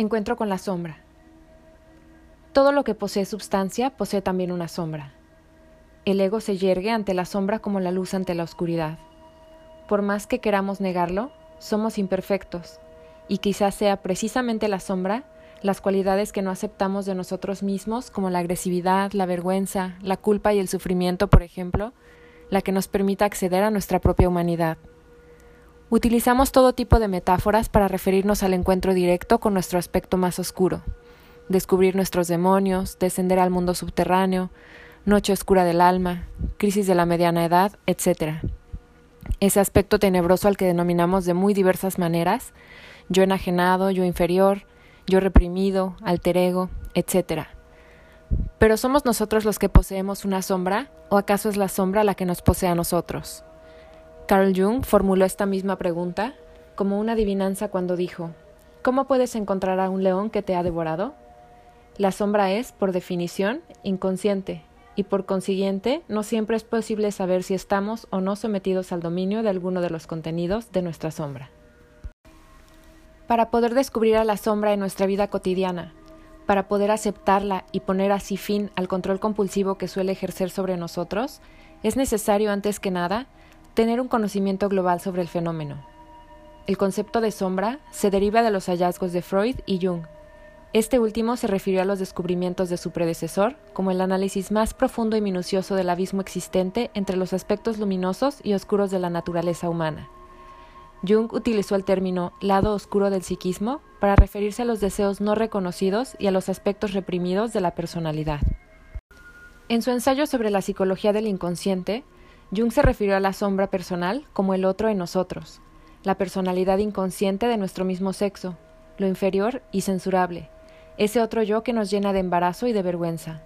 Encuentro con la sombra. Todo lo que posee substancia posee también una sombra. El ego se yergue ante la sombra como la luz ante la oscuridad. Por más que queramos negarlo, somos imperfectos, y quizás sea precisamente la sombra las cualidades que no aceptamos de nosotros mismos, como la agresividad, la vergüenza, la culpa y el sufrimiento, por ejemplo, la que nos permita acceder a nuestra propia humanidad. Utilizamos todo tipo de metáforas para referirnos al encuentro directo con nuestro aspecto más oscuro, descubrir nuestros demonios, descender al mundo subterráneo, noche oscura del alma, crisis de la mediana edad, etc. Ese aspecto tenebroso al que denominamos de muy diversas maneras, yo enajenado, yo inferior, yo reprimido, alter ego, etc. Pero ¿somos nosotros los que poseemos una sombra o acaso es la sombra la que nos posee a nosotros? Carl Jung formuló esta misma pregunta como una adivinanza cuando dijo, ¿Cómo puedes encontrar a un león que te ha devorado? La sombra es, por definición, inconsciente, y por consiguiente no siempre es posible saber si estamos o no sometidos al dominio de alguno de los contenidos de nuestra sombra. Para poder descubrir a la sombra en nuestra vida cotidiana, para poder aceptarla y poner así fin al control compulsivo que suele ejercer sobre nosotros, es necesario antes que nada tener un conocimiento global sobre el fenómeno. El concepto de sombra se deriva de los hallazgos de Freud y Jung. Este último se refirió a los descubrimientos de su predecesor como el análisis más profundo y minucioso del abismo existente entre los aspectos luminosos y oscuros de la naturaleza humana. Jung utilizó el término lado oscuro del psiquismo para referirse a los deseos no reconocidos y a los aspectos reprimidos de la personalidad. En su ensayo sobre la psicología del inconsciente, Jung se refirió a la sombra personal como el otro en nosotros, la personalidad inconsciente de nuestro mismo sexo, lo inferior y censurable, ese otro yo que nos llena de embarazo y de vergüenza.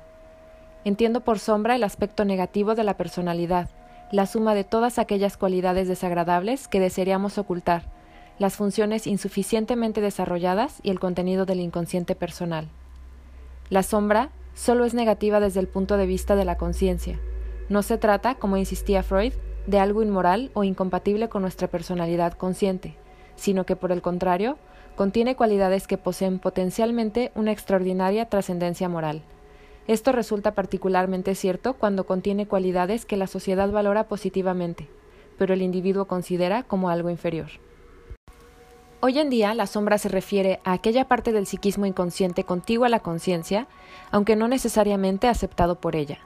Entiendo por sombra el aspecto negativo de la personalidad, la suma de todas aquellas cualidades desagradables que desearíamos ocultar, las funciones insuficientemente desarrolladas y el contenido del inconsciente personal. La sombra solo es negativa desde el punto de vista de la conciencia, no se trata, como insistía Freud, de algo inmoral o incompatible con nuestra personalidad consciente, sino que por el contrario, contiene cualidades que poseen potencialmente una extraordinaria trascendencia moral. Esto resulta particularmente cierto cuando contiene cualidades que la sociedad valora positivamente, pero el individuo considera como algo inferior. Hoy en día la sombra se refiere a aquella parte del psiquismo inconsciente contigua a la conciencia, aunque no necesariamente aceptado por ella.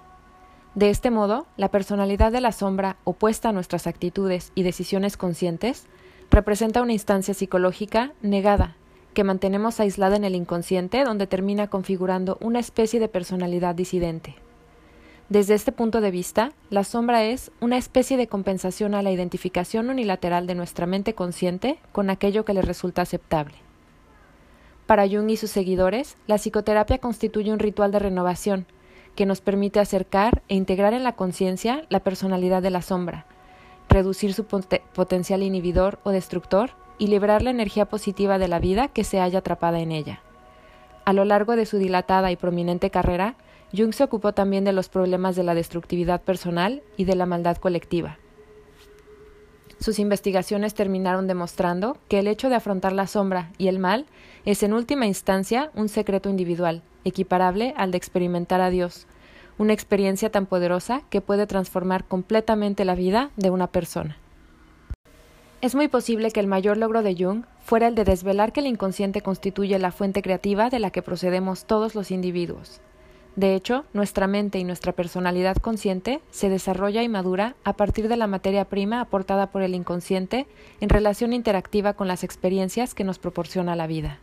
De este modo, la personalidad de la sombra, opuesta a nuestras actitudes y decisiones conscientes, representa una instancia psicológica negada, que mantenemos aislada en el inconsciente donde termina configurando una especie de personalidad disidente. Desde este punto de vista, la sombra es una especie de compensación a la identificación unilateral de nuestra mente consciente con aquello que le resulta aceptable. Para Jung y sus seguidores, la psicoterapia constituye un ritual de renovación, que nos permite acercar e integrar en la conciencia la personalidad de la sombra, reducir su potencial inhibidor o destructor y liberar la energía positiva de la vida que se haya atrapada en ella. A lo largo de su dilatada y prominente carrera, Jung se ocupó también de los problemas de la destructividad personal y de la maldad colectiva. Sus investigaciones terminaron demostrando que el hecho de afrontar la sombra y el mal es en última instancia un secreto individual, equiparable al de experimentar a Dios, una experiencia tan poderosa que puede transformar completamente la vida de una persona. Es muy posible que el mayor logro de Jung fuera el de desvelar que el inconsciente constituye la fuente creativa de la que procedemos todos los individuos. De hecho, nuestra mente y nuestra personalidad consciente se desarrolla y madura a partir de la materia prima aportada por el inconsciente en relación interactiva con las experiencias que nos proporciona la vida.